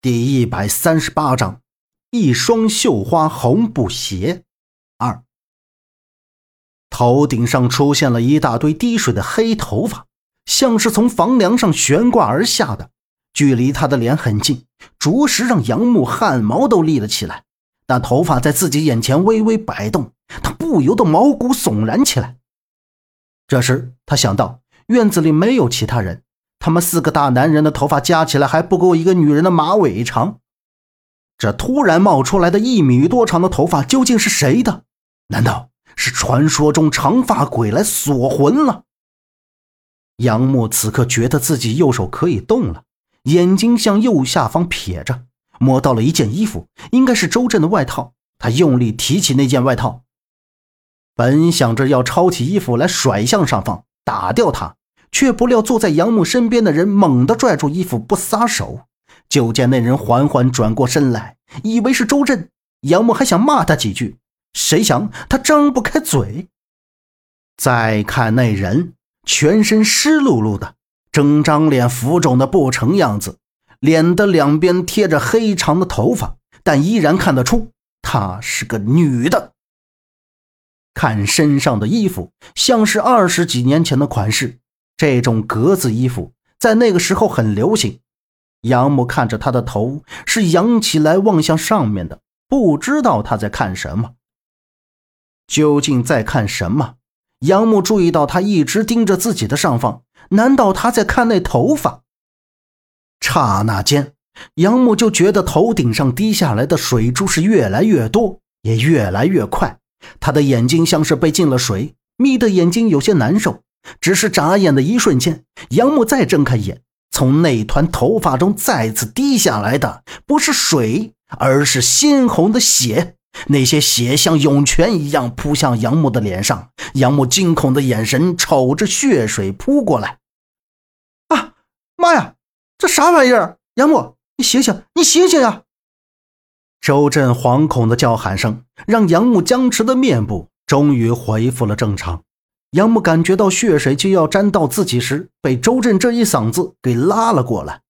第一百三十八章，一双绣花红布鞋。二，头顶上出现了一大堆滴水的黑头发，像是从房梁上悬挂而下的，距离他的脸很近，着实让杨木汗毛都立了起来。但头发在自己眼前微微摆动，他不由得毛骨悚然起来。这时，他想到院子里没有其他人。他们四个大男人的头发加起来还不够一个女人的马尾长，这突然冒出来的一米多长的头发究竟是谁的？难道是传说中长发鬼来锁魂了？杨木此刻觉得自己右手可以动了，眼睛向右下方瞥着，摸到了一件衣服，应该是周震的外套。他用力提起那件外套，本想着要抄起衣服来甩向上方，打掉他。却不料坐在杨木身边的人猛地拽住衣服不撒手，就见那人缓缓转过身来，以为是周震。杨木还想骂他几句，谁想他张不开嘴。再看那人，全身湿漉漉的，整张脸浮肿的不成样子，脸的两边贴着黑长的头发，但依然看得出她是个女的。看身上的衣服，像是二十几年前的款式。这种格子衣服在那个时候很流行。杨木看着他的头是扬起来望向上面的，不知道他在看什么。究竟在看什么？杨木注意到他一直盯着自己的上方，难道他在看那头发？刹那间，杨木就觉得头顶上滴下来的水珠是越来越多，也越来越快。他的眼睛像是被进了水，眯的眼睛有些难受。只是眨眼的一瞬间，杨木再睁开眼，从那团头发中再次滴下来的不是水，而是鲜红的血。那些血像涌泉一样扑向杨木的脸上，杨木惊恐的眼神瞅着血水扑过来。啊妈呀，这啥玩意儿？杨木，你醒醒，你醒醒呀！周震惶恐的叫喊声让杨木僵持的面部终于恢复了正常。杨木感觉到血水就要沾到自己时，被周震这一嗓子给拉了过来。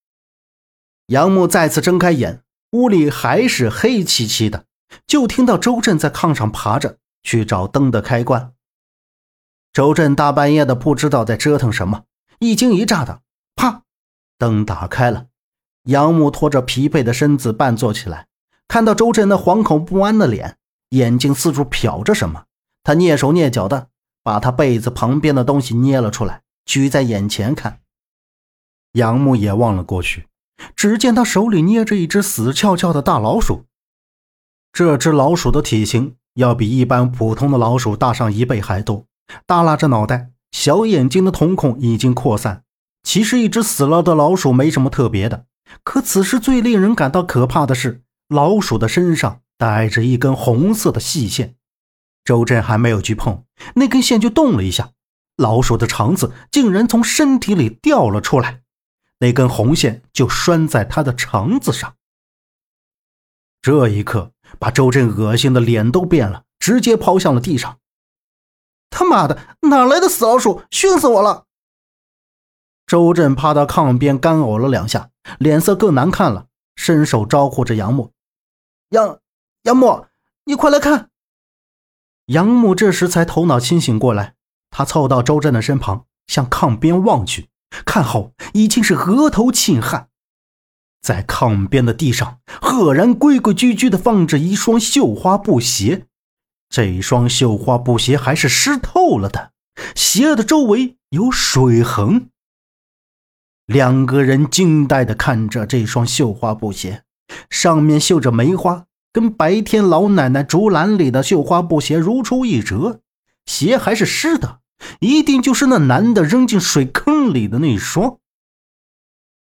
杨木再次睁开眼，屋里还是黑漆漆的，就听到周震在炕上爬着去找灯的开关。周震大半夜的不知道在折腾什么，一惊一乍的，啪，灯打开了。杨木拖着疲惫的身子半坐起来，看到周震那惶恐不安的脸，眼睛四处瞟着什么，他蹑手蹑脚的。把他被子旁边的东西捏了出来，举在眼前看。杨木也望了过去，只见他手里捏着一只死翘翘的大老鼠。这只老鼠的体型要比一般普通的老鼠大上一倍还多，耷拉着脑袋，小眼睛的瞳孔已经扩散。其实，一只死了的老鼠没什么特别的，可此时最令人感到可怕的是，老鼠的身上带着一根红色的细线。周震还没有去碰那根线，就动了一下，老鼠的肠子竟然从身体里掉了出来，那根红线就拴在他的肠子上。这一刻，把周震恶心的脸都变了，直接抛向了地上。他妈的，哪来的死老鼠，熏死我了！周震趴到炕边干呕了两下，脸色更难看了，伸手招呼着杨木：“杨杨木，你快来看！”杨木这时才头脑清醒过来，他凑到周震的身旁，向炕边望去，看后已经是额头沁汗。在炕边的地上，赫然规规矩矩地放着一双绣花布鞋，这双绣花布鞋还是湿透了的，鞋的周围有水痕。两个人惊呆地看着这双绣花布鞋，上面绣着梅花。跟白天老奶奶竹篮里的绣花布鞋如出一辙，鞋还是湿的，一定就是那男的扔进水坑里的那一双。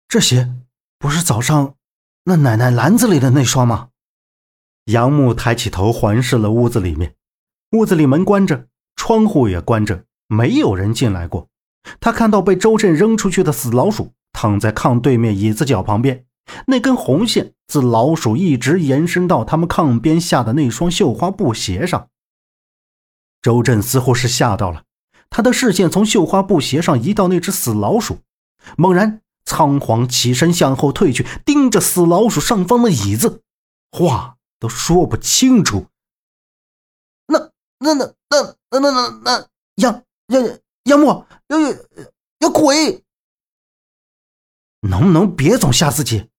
这鞋不是早上那奶奶篮子里的那双吗？杨木抬起头环视了屋子里面，屋子里门关着，窗户也关着，没有人进来过。他看到被周震扔出去的死老鼠躺在炕对面椅子脚旁边。那根红线自老鼠一直延伸到他们炕边下的那双绣花布鞋上。周震似乎是吓到了，他的视线从绣花布鞋上移到那只死老鼠，猛然仓皇起身向后退去，盯着死老鼠上方的椅子，话都说不清楚。那那那那那那那那杨杨杨木有有有鬼！能不能别总吓自己？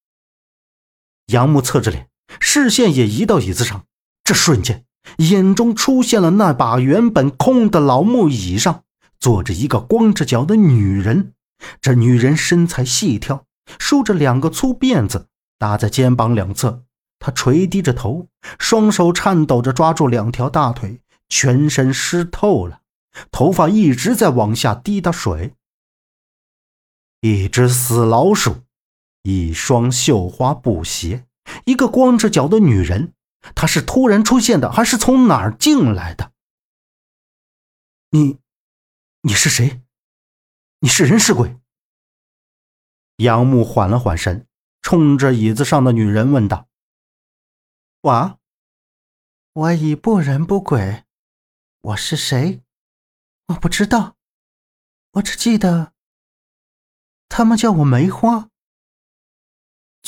杨木侧着脸，视线也移到椅子上。这瞬间，眼中出现了那把原本空的老木椅上，坐着一个光着脚的女人。这女人身材细挑，梳着两个粗辫子搭在肩膀两侧。她垂低着头，双手颤抖着抓住两条大腿，全身湿透了，头发一直在往下滴答水。一只死老鼠，一双绣花布鞋，一个光着脚的女人。她是突然出现的，还是从哪儿进来的？你，你是谁？你是人是鬼？杨木缓了缓神，冲着椅子上的女人问道：“我，我已不人不鬼，我是谁？我不知道，我只记得。”他们叫我梅花。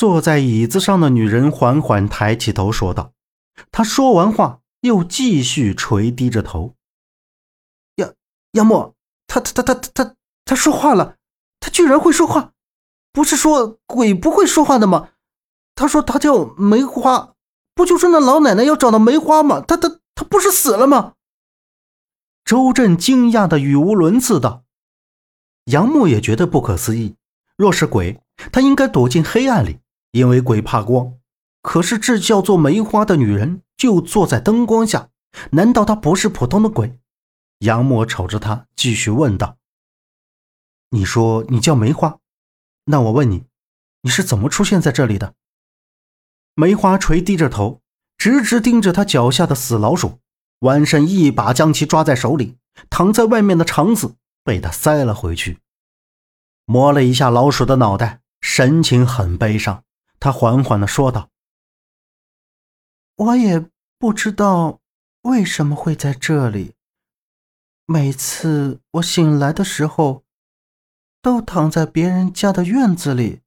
坐在椅子上的女人缓缓抬起头说道：“她说完话，又继续垂低着头。杨杨默，他他他他他他说话了，他居然会说话！不是说鬼不会说话的吗？他说他叫梅花，不就是那老奶奶要找的梅花吗？他他他不是死了吗？”周震惊讶的语无伦次道。杨木也觉得不可思议。若是鬼，他应该躲进黑暗里，因为鬼怕光。可是这叫做梅花的女人就坐在灯光下，难道她不是普通的鬼？杨默瞅着她，继续问道：“你说你叫梅花，那我问你，你是怎么出现在这里的？”梅花垂低着头，直直盯着他脚下的死老鼠，弯身一把将其抓在手里，躺在外面的肠子。被他塞了回去，摸了一下老鼠的脑袋，神情很悲伤。他缓缓的说道：“我也不知道为什么会在这里。每次我醒来的时候，都躺在别人家的院子里。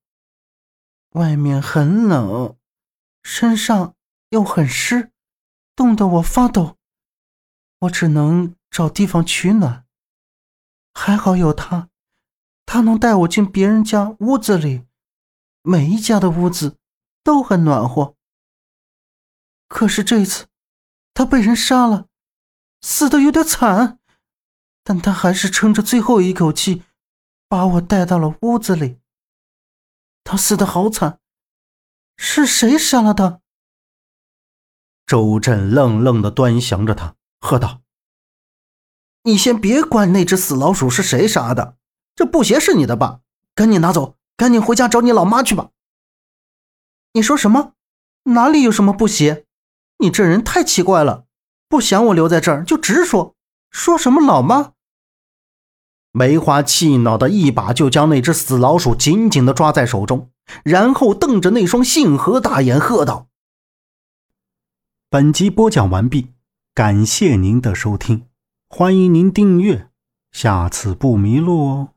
外面很冷，身上又很湿，冻得我发抖。我只能找地方取暖。”还好有他，他能带我进别人家屋子里，每一家的屋子都很暖和。可是这次，他被人杀了，死的有点惨，但他还是撑着最后一口气，把我带到了屋子里。他死的好惨，是谁杀了他？周震愣愣的端详着他，喝道。你先别管那只死老鼠是谁杀的，这布鞋是你的吧？赶紧拿走，赶紧回家找你老妈去吧。你说什么？哪里有什么布鞋？你这人太奇怪了，不想我留在这儿就直说。说什么老妈？梅花气恼的一把就将那只死老鼠紧紧的抓在手中，然后瞪着那双杏核大眼喝道：“本集播讲完毕，感谢您的收听。”欢迎您订阅，下次不迷路哦。